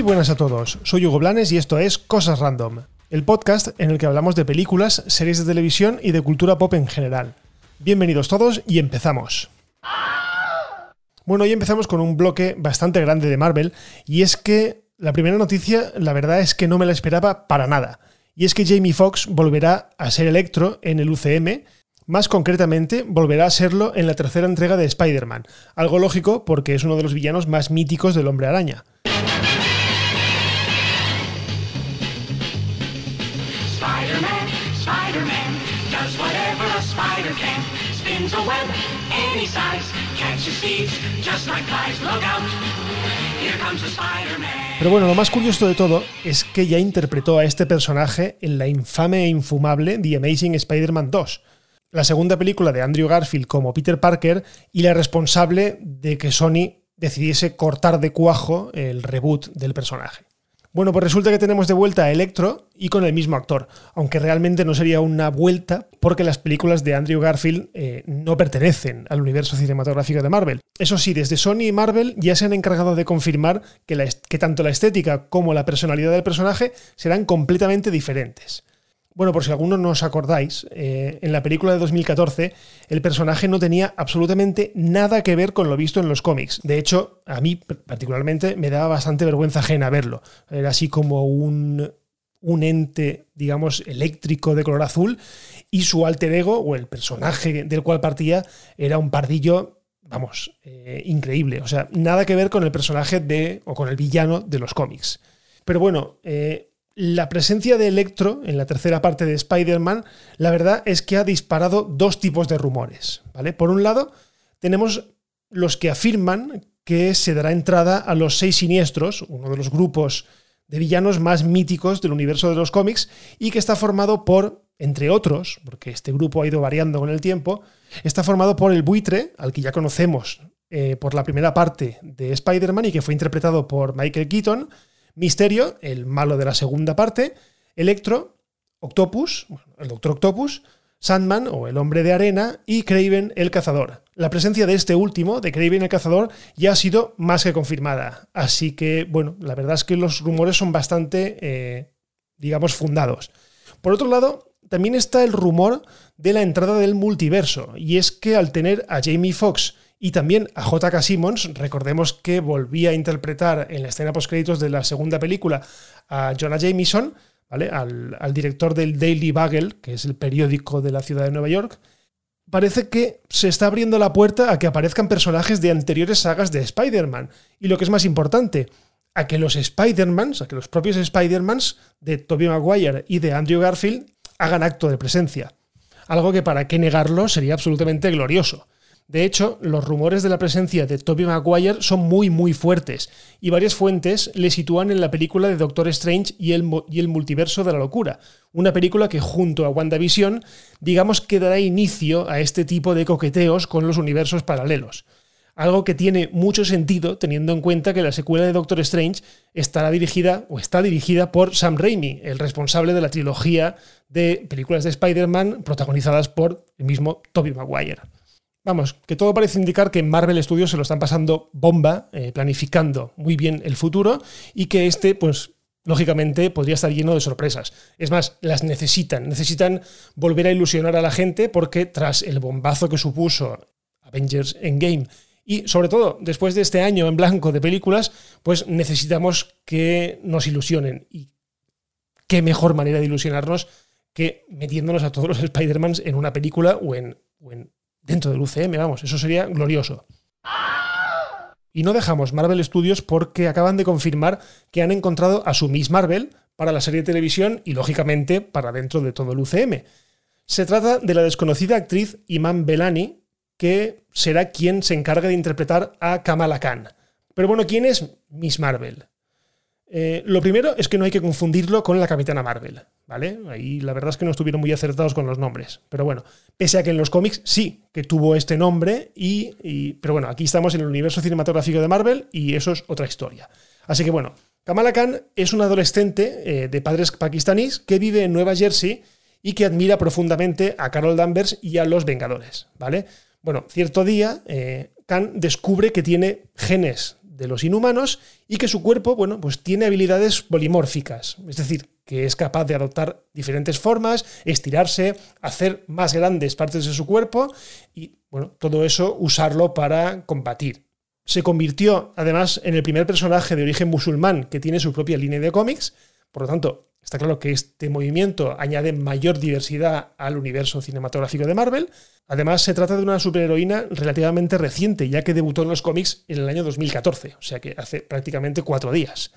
Muy buenas a todos, soy Hugo Blanes y esto es Cosas Random, el podcast en el que hablamos de películas, series de televisión y de cultura pop en general. Bienvenidos todos y empezamos. Bueno, hoy empezamos con un bloque bastante grande de Marvel y es que la primera noticia, la verdad es que no me la esperaba para nada. Y es que Jamie Foxx volverá a ser Electro en el UCM más concretamente, volverá a serlo en la tercera entrega de Spider-Man, algo lógico porque es uno de los villanos más míticos del hombre araña. Pero bueno, lo más curioso de todo es que ya interpretó a este personaje en la infame e infumable The Amazing Spider-Man 2, la segunda película de Andrew Garfield como Peter Parker y la responsable de que Sony decidiese cortar de cuajo el reboot del personaje. Bueno, pues resulta que tenemos de vuelta a Electro y con el mismo actor, aunque realmente no sería una vuelta porque las películas de Andrew Garfield eh, no pertenecen al universo cinematográfico de Marvel. Eso sí, desde Sony y Marvel ya se han encargado de confirmar que, que tanto la estética como la personalidad del personaje serán completamente diferentes. Bueno, por si alguno no os acordáis, eh, en la película de 2014 el personaje no tenía absolutamente nada que ver con lo visto en los cómics. De hecho, a mí particularmente me daba bastante vergüenza ajena verlo. Era así como un, un ente, digamos, eléctrico de color azul y su alter ego o el personaje del cual partía era un pardillo, vamos, eh, increíble. O sea, nada que ver con el personaje de o con el villano de los cómics. Pero bueno, eh, la presencia de Electro en la tercera parte de Spider-Man, la verdad es que ha disparado dos tipos de rumores. Por un lado, tenemos los que afirman que se dará entrada a los seis siniestros, uno de los grupos de villanos más míticos del universo de los cómics, y que está formado por, entre otros, porque este grupo ha ido variando con el tiempo, está formado por el buitre, al que ya conocemos eh, por la primera parte de Spider-Man y que fue interpretado por Michael Keaton, Misterio, el malo de la segunda parte, Electro, Octopus, el Doctor Octopus, Sandman o el hombre de arena y Craven el cazador. La presencia de este último, de Craven el cazador, ya ha sido más que confirmada. Así que, bueno, la verdad es que los rumores son bastante, eh, digamos, fundados. Por otro lado, también está el rumor de la entrada del multiverso, y es que al tener a Jamie Foxx y también a J.K. Simmons, recordemos que volvía a interpretar en la escena postcréditos de la segunda película a Jonah Jameson, ¿vale? Al, al, director del Daily Bugle, que es el periódico de la ciudad de Nueva York. Parece que se está abriendo la puerta a que aparezcan personajes de anteriores sagas de Spider-Man. Y lo que es más importante, a que los Spider-Mans, a que los propios Spider-Mans de Tobey Maguire y de Andrew Garfield hagan acto de presencia. Algo que para qué negarlo sería absolutamente glorioso. De hecho, los rumores de la presencia de Tobey Maguire son muy muy fuertes, y varias fuentes le sitúan en la película de Doctor Strange y el, multiverso de la locura, una película que junto a WandaVision, digamos que dará inicio a este tipo de coqueteos con los universos paralelos. Algo que tiene mucho sentido teniendo en cuenta que la secuela de Doctor Strange estará dirigida o está dirigida por Sam Raimi, el responsable de la trilogía de películas de Spider-Man protagonizadas por el mismo Tobey Maguire. Vamos, que todo parece indicar que Marvel Studios se lo están pasando bomba, eh, planificando muy bien el futuro y que este, pues, lógicamente, podría estar lleno de sorpresas. Es más, las necesitan, necesitan volver a ilusionar a la gente porque tras el bombazo que supuso Avengers Endgame y sobre todo después de este año en blanco de películas, pues necesitamos que nos ilusionen. Y qué mejor manera de ilusionarnos que metiéndonos a todos los Spider-Mans en una película en, o en dentro del UCM, vamos, eso sería glorioso. Y no dejamos Marvel Studios porque acaban de confirmar que han encontrado a su Miss Marvel para la serie de televisión y, lógicamente, para dentro de todo el UCM. Se trata de la desconocida actriz Iman Belani, que será quien se encargue de interpretar a Kamala Khan. Pero bueno, ¿quién es Miss Marvel? Eh, lo primero es que no hay que confundirlo con la Capitana Marvel, ¿vale? Ahí la verdad es que no estuvieron muy acertados con los nombres. Pero bueno, pese a que en los cómics sí que tuvo este nombre, y, pero bueno, aquí estamos en el universo cinematográfico de Marvel y eso es otra historia. Así que bueno, Kamala Khan es una adolescente eh, de padres pakistaníes que vive en Nueva Jersey y que admira profundamente a Carol Danvers y a los Vengadores, ¿vale? Bueno, cierto día, eh, Khan descubre que tiene genes de los inhumanos y que su cuerpo, bueno, pues tiene habilidades polimórficas, es decir, que es capaz de adoptar diferentes formas, estirarse, hacer más grandes partes de su cuerpo y, bueno, todo eso usarlo para combatir. Se convirtió, además, en el primer personaje de origen musulmán que tiene su propia línea de cómics, por lo tanto, Está claro que este movimiento añade mayor diversidad al universo cinematográfico de Marvel. Además, se trata de una superheroína relativamente reciente, ya que debutó en los cómics en el año 2014, o sea que hace prácticamente cuatro días.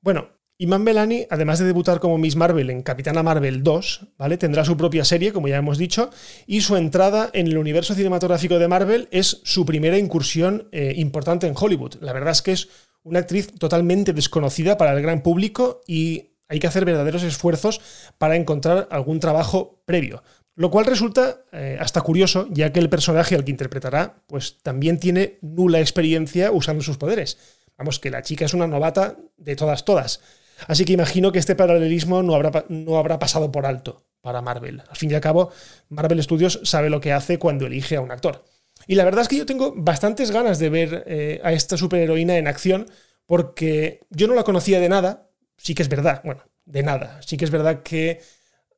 Bueno, Iman Belani, además de debutar como Miss Marvel en Capitana Marvel 2, ¿vale? Tendrá su propia serie, como ya hemos dicho, y su entrada en el universo cinematográfico de Marvel es su primera incursión eh, importante en Hollywood. La verdad es que es una actriz totalmente desconocida para el gran público y hay que hacer verdaderos esfuerzos para encontrar algún trabajo previo. Lo cual resulta eh, hasta curioso, ya que el personaje al que interpretará, pues también tiene nula experiencia usando sus poderes. Vamos, que la chica es una novata de todas, todas. Así que imagino que este paralelismo no habrá, no habrá pasado por alto para Marvel. Al fin y al cabo, Marvel Studios sabe lo que hace cuando elige a un actor. Y la verdad es que yo tengo bastantes ganas de ver eh, a esta superheroína en acción, porque yo no la conocía de nada, sí que es verdad, bueno, de nada, sí que es verdad que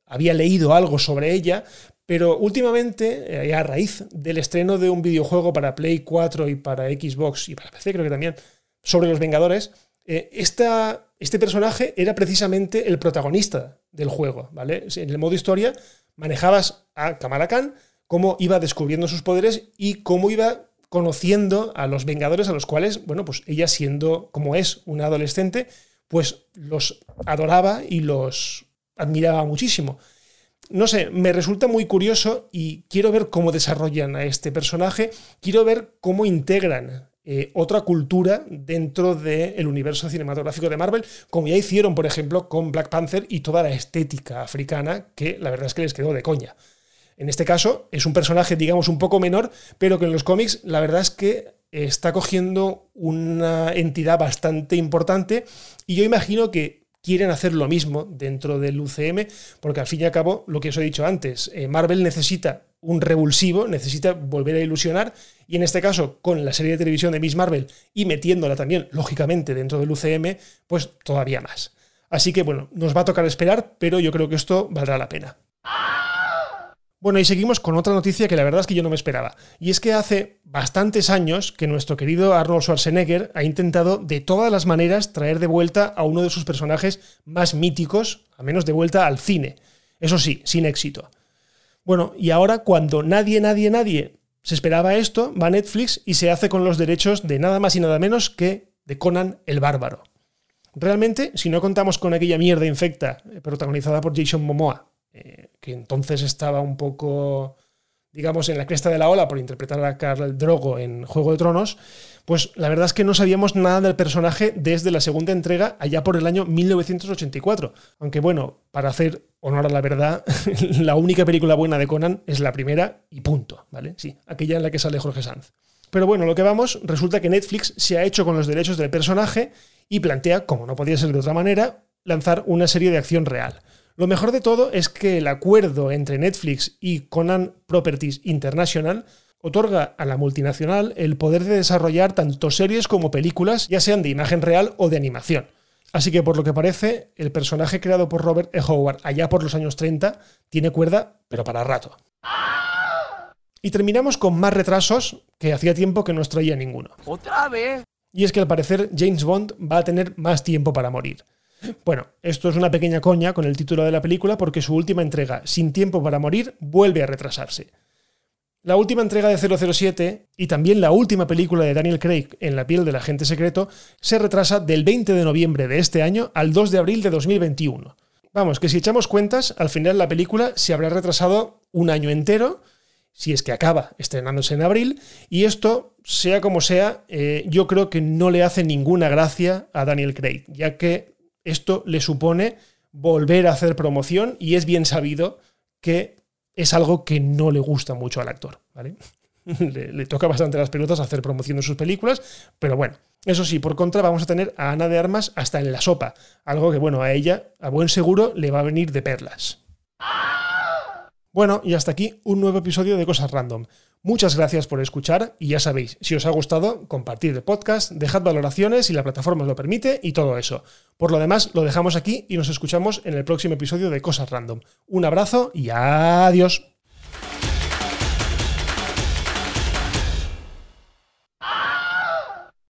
había leído algo sobre ella, pero últimamente, eh, a raíz del estreno de un videojuego para Play 4 y para Xbox y para PC creo que también, sobre los Vengadores, eh, este personaje era precisamente el protagonista del juego, ¿vale? En el modo historia manejabas a Kamala Khan, cómo iba descubriendo sus poderes y cómo iba conociendo a los Vengadores a los cuales, bueno, pues ella siendo como es una adolescente, pues los adoraba y los admiraba muchísimo. No sé, me resulta muy curioso y quiero ver cómo desarrollan a este personaje, quiero ver cómo integran eh, otra cultura dentro del universo cinematográfico de Marvel, como ya hicieron, por ejemplo, con Black Panther y toda la estética africana, que la verdad es que les quedó de coña. En este caso, es un personaje, digamos, un poco menor, pero que en los cómics la verdad es que está cogiendo una entidad bastante importante y yo imagino que quieren hacer lo mismo dentro del UCM, porque al fin y al cabo, lo que os he dicho antes, eh, Marvel necesita un revulsivo, necesita volver a ilusionar, y en este caso, con la serie de televisión de Miss Marvel y metiéndola también, lógicamente, dentro del UCM, pues todavía más. Así que bueno, nos va a tocar esperar, pero yo creo que esto valdrá la pena. Bueno, y seguimos con otra noticia que la verdad es que yo no me esperaba. Y es que hace bastantes años que nuestro querido Arnold Schwarzenegger ha intentado de todas las maneras traer de vuelta a uno de sus personajes más míticos, a menos de vuelta al cine. Eso sí, sin éxito. Bueno, y ahora cuando nadie, nadie, nadie se esperaba esto, va Netflix y se hace con los derechos de nada más y nada menos que de Conan el Bárbaro. Realmente, si no contamos con aquella mierda infecta eh, protagonizada por Jason Momoa, eh, que entonces estaba un poco, digamos, en la cresta de la ola por interpretar a Carl Drogo en Juego de Tronos, pues la verdad es que no sabíamos nada del personaje desde la segunda entrega, allá por el año 1984. Aunque bueno, para hacer honor a la verdad, la única película buena de Conan es la primera y punto, ¿vale? Sí, aquella en la que sale Jorge Sanz. Pero bueno, lo que vamos, resulta que Netflix se ha hecho con los derechos del personaje y plantea, como no podía ser de otra manera, lanzar una serie de acción real. Lo mejor de todo es que el acuerdo entre Netflix y Conan Properties International otorga a la multinacional el poder de desarrollar tanto series como películas, ya sean de imagen real o de animación. Así que por lo que parece, el personaje creado por Robert E. Howard allá por los años 30 tiene cuerda, pero para rato. Y terminamos con más retrasos que hacía tiempo que no os traía ninguno. ¿Otra vez? Y es que al parecer James Bond va a tener más tiempo para morir. Bueno, esto es una pequeña coña con el título de la película porque su última entrega, Sin tiempo para morir, vuelve a retrasarse. La última entrega de 007 y también la última película de Daniel Craig en la piel del agente secreto se retrasa del 20 de noviembre de este año al 2 de abril de 2021. Vamos, que si echamos cuentas, al final la película se habrá retrasado un año entero, si es que acaba estrenándose en abril, y esto, sea como sea, eh, yo creo que no le hace ninguna gracia a Daniel Craig, ya que esto le supone volver a hacer promoción y es bien sabido que es algo que no le gusta mucho al actor, ¿vale? le, toca bastante las pelotas hacer promoción de sus películas, pero bueno, eso sí, por contra vamos a tener a Ana de Armas hasta en la sopa, algo que bueno, a ella, a buen seguro, le va a venir de perlas. Bueno, y hasta aquí un nuevo episodio de Cosas Random. Muchas gracias por escuchar y ya sabéis, si os ha gustado, compartid el podcast, dejad valoraciones si la plataforma os lo permite y todo eso. Por lo demás, lo dejamos aquí y nos escuchamos en el próximo episodio de Cosas Random. Un abrazo y adiós.